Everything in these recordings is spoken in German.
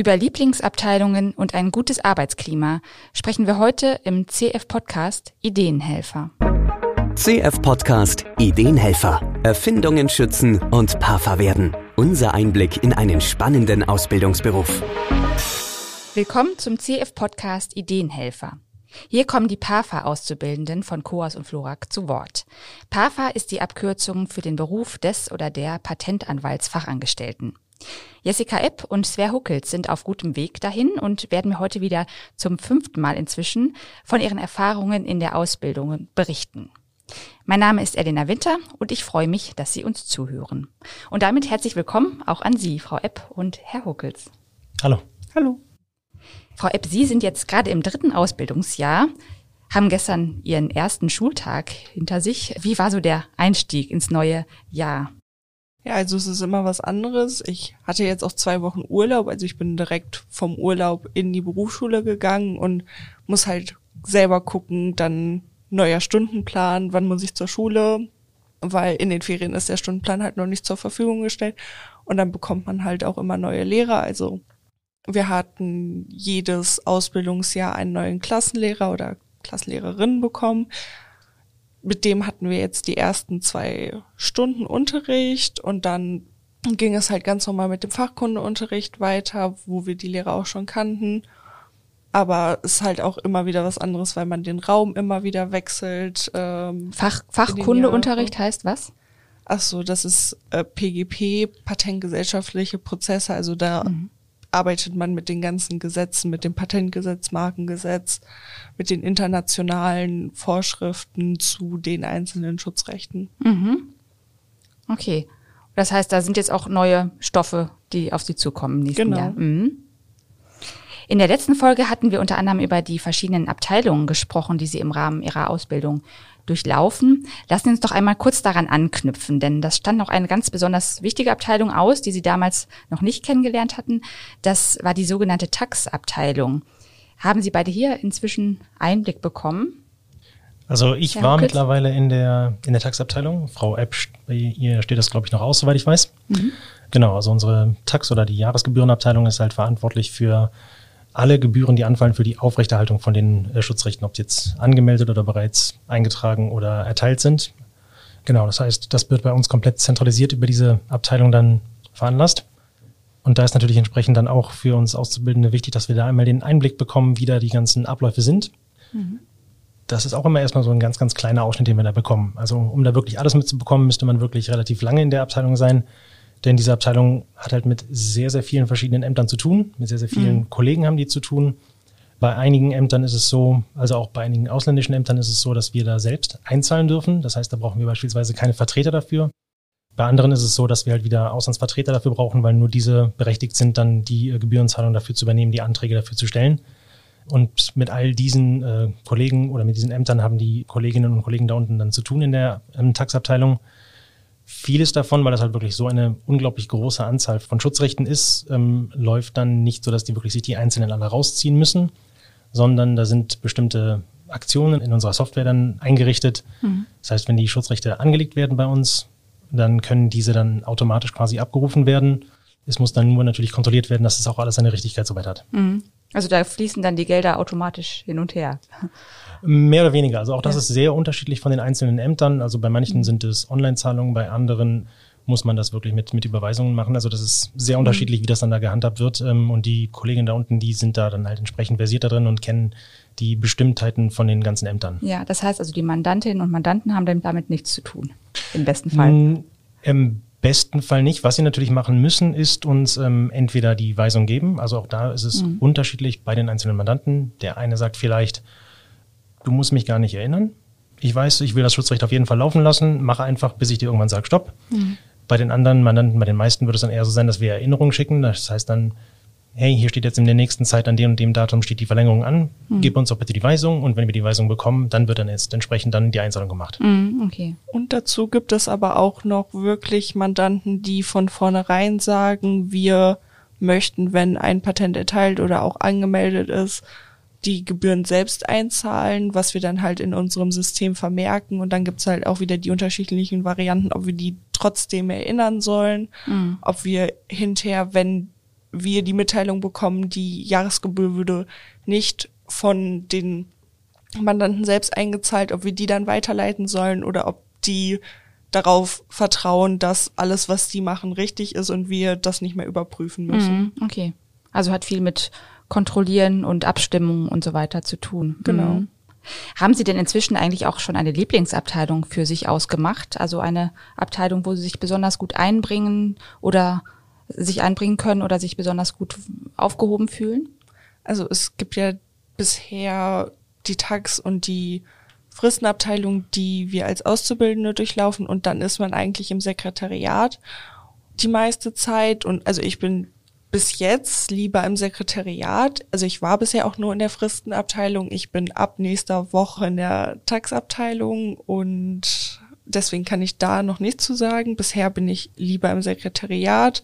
Über Lieblingsabteilungen und ein gutes Arbeitsklima sprechen wir heute im CF-Podcast Ideenhelfer. CF-Podcast Ideenhelfer. Erfindungen schützen und Parfer werden. Unser Einblick in einen spannenden Ausbildungsberuf. Willkommen zum CF-Podcast Ideenhelfer. Hier kommen die PAFA-Auszubildenden von COAS und Florak zu Wort. PAFA ist die Abkürzung für den Beruf des oder der Patentanwaltsfachangestellten. Jessica Epp und Sver Huckels sind auf gutem Weg dahin und werden mir heute wieder zum fünften Mal inzwischen von ihren Erfahrungen in der Ausbildung berichten. Mein Name ist Elena Winter und ich freue mich, dass Sie uns zuhören. Und damit herzlich willkommen auch an Sie, Frau Epp und Herr Huckels. Hallo. Hallo. Frau Epp, Sie sind jetzt gerade im dritten Ausbildungsjahr, haben gestern Ihren ersten Schultag hinter sich. Wie war so der Einstieg ins neue Jahr? Ja, also es ist immer was anderes. Ich hatte jetzt auch zwei Wochen Urlaub, also ich bin direkt vom Urlaub in die Berufsschule gegangen und muss halt selber gucken, dann neuer Stundenplan, wann muss ich zur Schule, weil in den Ferien ist der Stundenplan halt noch nicht zur Verfügung gestellt und dann bekommt man halt auch immer neue Lehrer. Also wir hatten jedes Ausbildungsjahr einen neuen Klassenlehrer oder Klassenlehrerin bekommen mit dem hatten wir jetzt die ersten zwei Stunden Unterricht und dann ging es halt ganz normal mit dem Fachkundeunterricht weiter, wo wir die Lehrer auch schon kannten. Aber es ist halt auch immer wieder was anderes, weil man den Raum immer wieder wechselt. Ähm, Fach, Fachkundeunterricht heißt was? Ach so, das ist äh, PGP, patentgesellschaftliche Prozesse. Also da mhm arbeitet man mit den ganzen Gesetzen, mit dem Patentgesetz, Markengesetz, mit den internationalen Vorschriften zu den einzelnen Schutzrechten. Mhm. Okay. Das heißt, da sind jetzt auch neue Stoffe, die auf Sie zukommen nächsten genau. Jahr. Mhm. In der letzten Folge hatten wir unter anderem über die verschiedenen Abteilungen gesprochen, die Sie im Rahmen Ihrer Ausbildung durchlaufen. Lassen Sie uns doch einmal kurz daran anknüpfen, denn das stand noch eine ganz besonders wichtige Abteilung aus, die Sie damals noch nicht kennengelernt hatten. Das war die sogenannte Tax-Abteilung. Haben Sie beide hier inzwischen Einblick bekommen? Also ich ja, war kurz. mittlerweile in der, in der Tax-Abteilung. Frau Epp, bei ihr steht das, glaube ich, noch aus, soweit ich weiß. Mhm. Genau, also unsere Tax- oder die Jahresgebührenabteilung ist halt verantwortlich für alle Gebühren, die anfallen für die Aufrechterhaltung von den äh, Schutzrechten, ob die jetzt angemeldet oder bereits eingetragen oder erteilt sind. Genau, das heißt, das wird bei uns komplett zentralisiert über diese Abteilung dann veranlasst. Und da ist natürlich entsprechend dann auch für uns Auszubildende wichtig, dass wir da einmal den Einblick bekommen, wie da die ganzen Abläufe sind. Mhm. Das ist auch immer erstmal so ein ganz, ganz kleiner Ausschnitt, den wir da bekommen. Also um da wirklich alles mitzubekommen, müsste man wirklich relativ lange in der Abteilung sein. Denn diese Abteilung hat halt mit sehr, sehr vielen verschiedenen Ämtern zu tun. Mit sehr, sehr vielen mhm. Kollegen haben die zu tun. Bei einigen Ämtern ist es so, also auch bei einigen ausländischen Ämtern ist es so, dass wir da selbst einzahlen dürfen. Das heißt, da brauchen wir beispielsweise keine Vertreter dafür. Bei anderen ist es so, dass wir halt wieder Auslandsvertreter dafür brauchen, weil nur diese berechtigt sind, dann die äh, Gebührenzahlung dafür zu übernehmen, die Anträge dafür zu stellen. Und mit all diesen äh, Kollegen oder mit diesen Ämtern haben die Kolleginnen und Kollegen da unten dann zu tun in der ähm, Taxabteilung. Vieles davon, weil das halt wirklich so eine unglaublich große Anzahl von Schutzrechten ist, ähm, läuft dann nicht so, dass die wirklich sich die Einzelnen alle rausziehen müssen, sondern da sind bestimmte Aktionen in unserer Software dann eingerichtet. Mhm. Das heißt, wenn die Schutzrechte angelegt werden bei uns, dann können diese dann automatisch quasi abgerufen werden. Es muss dann nur natürlich kontrolliert werden, dass es auch alles seine Richtigkeit soweit hat. Mhm. Also da fließen dann die Gelder automatisch hin und her. Mehr oder weniger. Also auch das ja. ist sehr unterschiedlich von den einzelnen Ämtern. Also bei manchen mhm. sind es Online-Zahlungen, bei anderen muss man das wirklich mit, mit Überweisungen machen. Also das ist sehr mhm. unterschiedlich, wie das dann da gehandhabt wird. Ähm, und die Kolleginnen da unten, die sind da dann halt entsprechend versiert da drin und kennen die Bestimmtheiten von den ganzen Ämtern. Ja, das heißt also, die Mandantinnen und Mandanten haben damit nichts zu tun. Im besten Fall. Mm, Im besten Fall nicht. Was sie natürlich machen müssen, ist uns ähm, entweder die Weisung geben. Also auch da ist es mhm. unterschiedlich bei den einzelnen Mandanten. Der eine sagt vielleicht, du musst mich gar nicht erinnern. Ich weiß, ich will das Schutzrecht auf jeden Fall laufen lassen, mache einfach, bis ich dir irgendwann sage, stopp. Mhm. Bei den anderen Mandanten, bei den meisten wird es dann eher so sein, dass wir Erinnerungen schicken. Das heißt dann, hey, hier steht jetzt in der nächsten Zeit an dem und dem Datum steht die Verlängerung an, mhm. gib uns doch bitte die Weisung und wenn wir die Weisung bekommen, dann wird dann jetzt entsprechend dann die Einzahlung gemacht. Mhm, okay. Und dazu gibt es aber auch noch wirklich Mandanten, die von vornherein sagen, wir möchten, wenn ein Patent erteilt oder auch angemeldet ist, die Gebühren selbst einzahlen, was wir dann halt in unserem System vermerken. Und dann gibt's halt auch wieder die unterschiedlichen Varianten, ob wir die trotzdem erinnern sollen, mhm. ob wir hinterher, wenn wir die Mitteilung bekommen, die Jahresgebühr würde nicht von den Mandanten selbst eingezahlt, ob wir die dann weiterleiten sollen oder ob die darauf vertrauen, dass alles, was die machen, richtig ist und wir das nicht mehr überprüfen müssen. Mhm, okay. Also hat viel mit Kontrollieren und Abstimmung und so weiter zu tun. Genau. Mhm. Haben Sie denn inzwischen eigentlich auch schon eine Lieblingsabteilung für sich ausgemacht? Also eine Abteilung, wo Sie sich besonders gut einbringen oder sich einbringen können oder sich besonders gut aufgehoben fühlen? Also es gibt ja bisher die Tax und die Fristenabteilung, die wir als Auszubildende durchlaufen und dann ist man eigentlich im Sekretariat die meiste Zeit und also ich bin bis jetzt lieber im Sekretariat. Also ich war bisher auch nur in der Fristenabteilung. Ich bin ab nächster Woche in der Taxabteilung und deswegen kann ich da noch nichts zu sagen. Bisher bin ich lieber im Sekretariat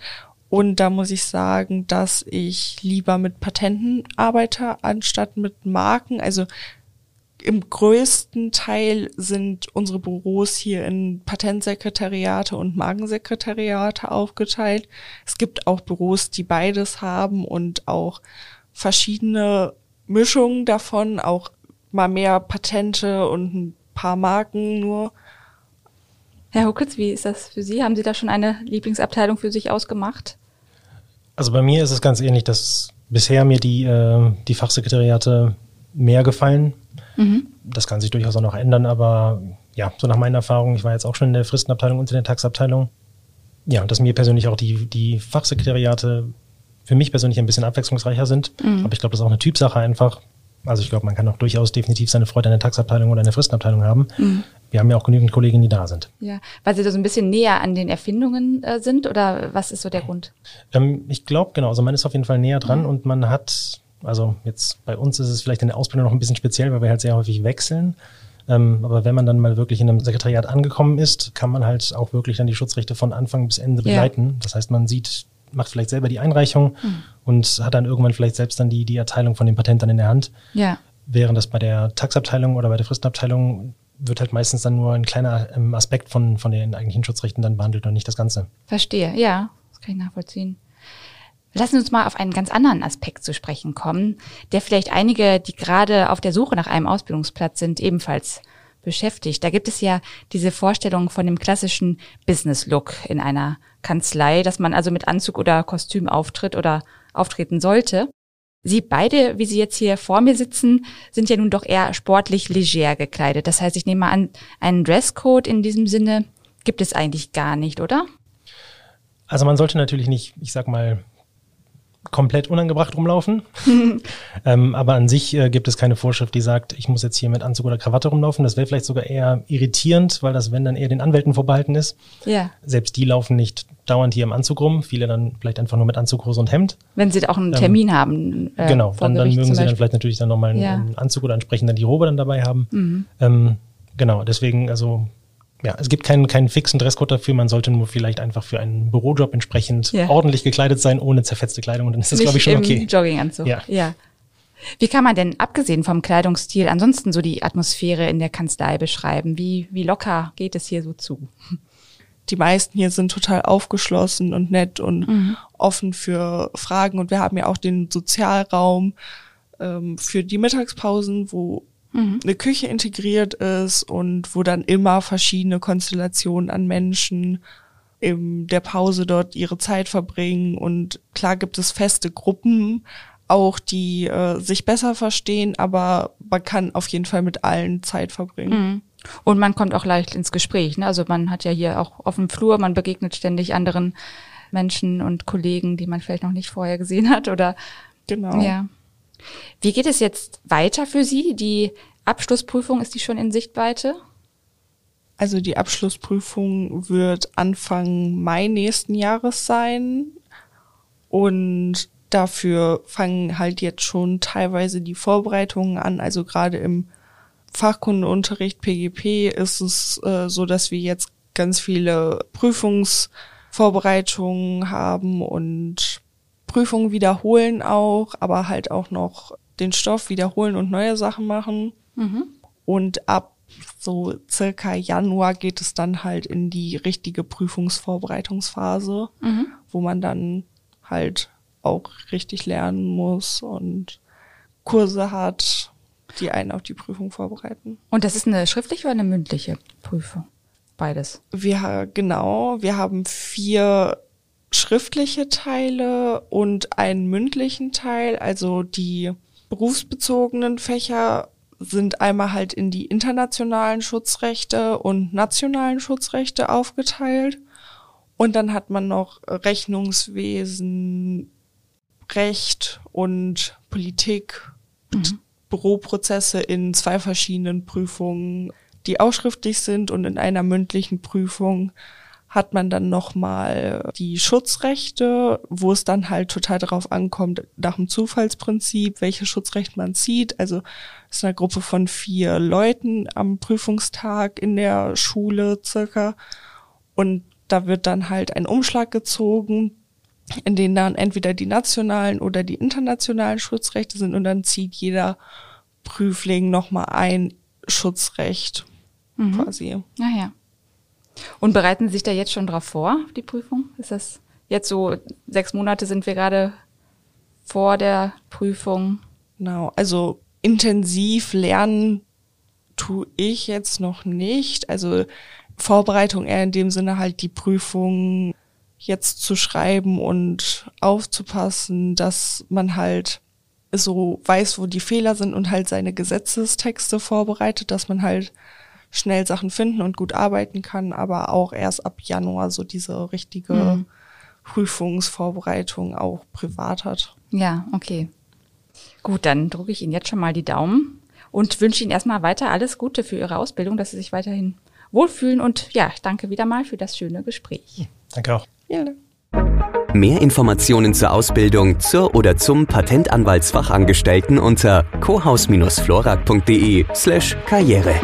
und da muss ich sagen, dass ich lieber mit Patenten arbeite, anstatt mit Marken. Also im größten Teil sind unsere Büros hier in Patentsekretariate und Markensekretariate aufgeteilt. Es gibt auch Büros, die beides haben und auch verschiedene Mischungen davon, auch mal mehr Patente und ein paar Marken nur. Herr Huckitz, wie ist das für Sie? Haben Sie da schon eine Lieblingsabteilung für sich ausgemacht? Also bei mir ist es ganz ähnlich, dass bisher mir die, äh, die Fachsekretariate mehr gefallen. Mhm. Das kann sich durchaus auch noch ändern, aber ja, so nach meiner Erfahrung, ich war jetzt auch schon in der Fristenabteilung und in der Taxabteilung. Ja, dass mir persönlich auch die, die Fachsekretariate für mich persönlich ein bisschen abwechslungsreicher sind. Mhm. Aber ich glaube, das ist auch eine Typsache einfach. Also ich glaube, man kann auch durchaus definitiv seine Freude an der Taxabteilung oder an der Fristenabteilung haben. Mhm. Wir haben ja auch genügend Kolleginnen, die da sind. Ja, weil sie da so ein bisschen näher an den Erfindungen äh, sind oder was ist so der Grund? Ähm, ich glaube, genau, also man ist auf jeden Fall näher dran mhm. und man hat, also jetzt bei uns ist es vielleicht in der Ausbildung noch ein bisschen speziell, weil wir halt sehr häufig wechseln. Ähm, aber wenn man dann mal wirklich in einem Sekretariat angekommen ist, kann man halt auch wirklich dann die Schutzrechte von Anfang bis Ende begleiten. Ja. Das heißt, man sieht, macht vielleicht selber die Einreichung mhm. und hat dann irgendwann vielleicht selbst dann die, die Erteilung von dem Patent dann in der Hand. Ja. Während das bei der Taxabteilung oder bei der Fristenabteilung wird halt meistens dann nur ein kleiner ähm, Aspekt von, von den eigentlichen Schutzrechten dann behandelt und nicht das Ganze. Verstehe, ja, das kann ich nachvollziehen. Lassen Sie uns mal auf einen ganz anderen Aspekt zu sprechen kommen, der vielleicht einige, die gerade auf der Suche nach einem Ausbildungsplatz sind, ebenfalls beschäftigt. Da gibt es ja diese Vorstellung von dem klassischen Business-Look in einer Kanzlei, dass man also mit Anzug oder Kostüm auftritt oder auftreten sollte. Sie beide, wie Sie jetzt hier vor mir sitzen, sind ja nun doch eher sportlich leger gekleidet. Das heißt, ich nehme mal an, einen Dresscode in diesem Sinne gibt es eigentlich gar nicht, oder? Also man sollte natürlich nicht, ich sag mal, komplett unangebracht rumlaufen. ähm, aber an sich äh, gibt es keine Vorschrift, die sagt, ich muss jetzt hier mit Anzug oder Krawatte rumlaufen. Das wäre vielleicht sogar eher irritierend, weil das, wenn dann eher den Anwälten vorbehalten ist. Ja. Selbst die laufen nicht dauernd hier im Anzug rum. Viele dann vielleicht einfach nur mit Anzughose und Hemd. Wenn sie auch einen ähm, Termin ähm, haben. Äh, genau, dann, dann mögen sie dann vielleicht natürlich dann nochmal einen, ja. einen Anzug oder entsprechend dann die Robe dann dabei haben. Mhm. Ähm, genau, deswegen, also ja, es gibt keinen, keinen fixen Dresscode dafür. Man sollte nur vielleicht einfach für einen Bürojob entsprechend ja. ordentlich gekleidet sein, ohne zerfetzte Kleidung. Und dann ist das, glaube ich, schon okay. Jogginganzug. Ja. ja. Wie kann man denn, abgesehen vom Kleidungsstil, ansonsten so die Atmosphäre in der Kanzlei beschreiben? Wie, wie locker geht es hier so zu? Die meisten hier sind total aufgeschlossen und nett und mhm. offen für Fragen. Und wir haben ja auch den Sozialraum ähm, für die Mittagspausen, wo mhm. eine Küche integriert ist und wo dann immer verschiedene Konstellationen an Menschen in der Pause dort ihre Zeit verbringen. Und klar gibt es feste Gruppen, auch die äh, sich besser verstehen, aber man kann auf jeden Fall mit allen Zeit verbringen. Mhm. Und man kommt auch leicht ins Gespräch. Ne? Also man hat ja hier auch auf dem Flur, man begegnet ständig anderen Menschen und Kollegen, die man vielleicht noch nicht vorher gesehen hat oder genau. Ja. Wie geht es jetzt weiter für Sie? Die Abschlussprüfung, ist die schon in Sichtweite? Also die Abschlussprüfung wird Anfang Mai nächsten Jahres sein. Und dafür fangen halt jetzt schon teilweise die Vorbereitungen an. Also gerade im Fachkundeunterricht PGP ist es äh, so, dass wir jetzt ganz viele Prüfungsvorbereitungen haben und Prüfungen wiederholen auch, aber halt auch noch den Stoff wiederholen und neue Sachen machen. Mhm. Und ab so circa Januar geht es dann halt in die richtige Prüfungsvorbereitungsphase, mhm. wo man dann halt auch richtig lernen muss und Kurse hat, die einen auf die Prüfung vorbereiten. Und das ist eine schriftliche oder eine mündliche Prüfung? Beides. Wir, genau, wir haben vier schriftliche Teile und einen mündlichen Teil. Also die berufsbezogenen Fächer sind einmal halt in die internationalen Schutzrechte und nationalen Schutzrechte aufgeteilt. Und dann hat man noch Rechnungswesen, Recht und Politik, mhm. Büroprozesse in zwei verschiedenen Prüfungen, die auch schriftlich sind und in einer mündlichen Prüfung hat man dann nochmal die Schutzrechte, wo es dann halt total darauf ankommt, nach dem Zufallsprinzip, welches Schutzrecht man zieht. Also es ist eine Gruppe von vier Leuten am Prüfungstag in der Schule circa. Und da wird dann halt ein Umschlag gezogen, in dem dann entweder die nationalen oder die internationalen Schutzrechte sind und dann zieht jeder Prüfling nochmal ein Schutzrecht mhm. quasi. Naja. Und bereiten Sie sich da jetzt schon drauf vor, die Prüfung? Ist das jetzt so, sechs Monate sind wir gerade vor der Prüfung? Genau, also intensiv lernen tue ich jetzt noch nicht. Also Vorbereitung eher in dem Sinne halt die Prüfung jetzt zu schreiben und aufzupassen, dass man halt so weiß, wo die Fehler sind und halt seine Gesetzestexte vorbereitet, dass man halt schnell Sachen finden und gut arbeiten kann, aber auch erst ab Januar so diese richtige mhm. Prüfungsvorbereitung auch privat hat. Ja, okay. Gut, dann drücke ich Ihnen jetzt schon mal die Daumen und wünsche Ihnen erstmal weiter alles Gute für Ihre Ausbildung, dass Sie sich weiterhin wohlfühlen und ja, danke wieder mal für das schöne Gespräch. Danke auch. Ja. Mehr Informationen zur Ausbildung zur oder zum Patentanwaltsfachangestellten unter cohaus-florak.de slash karriere.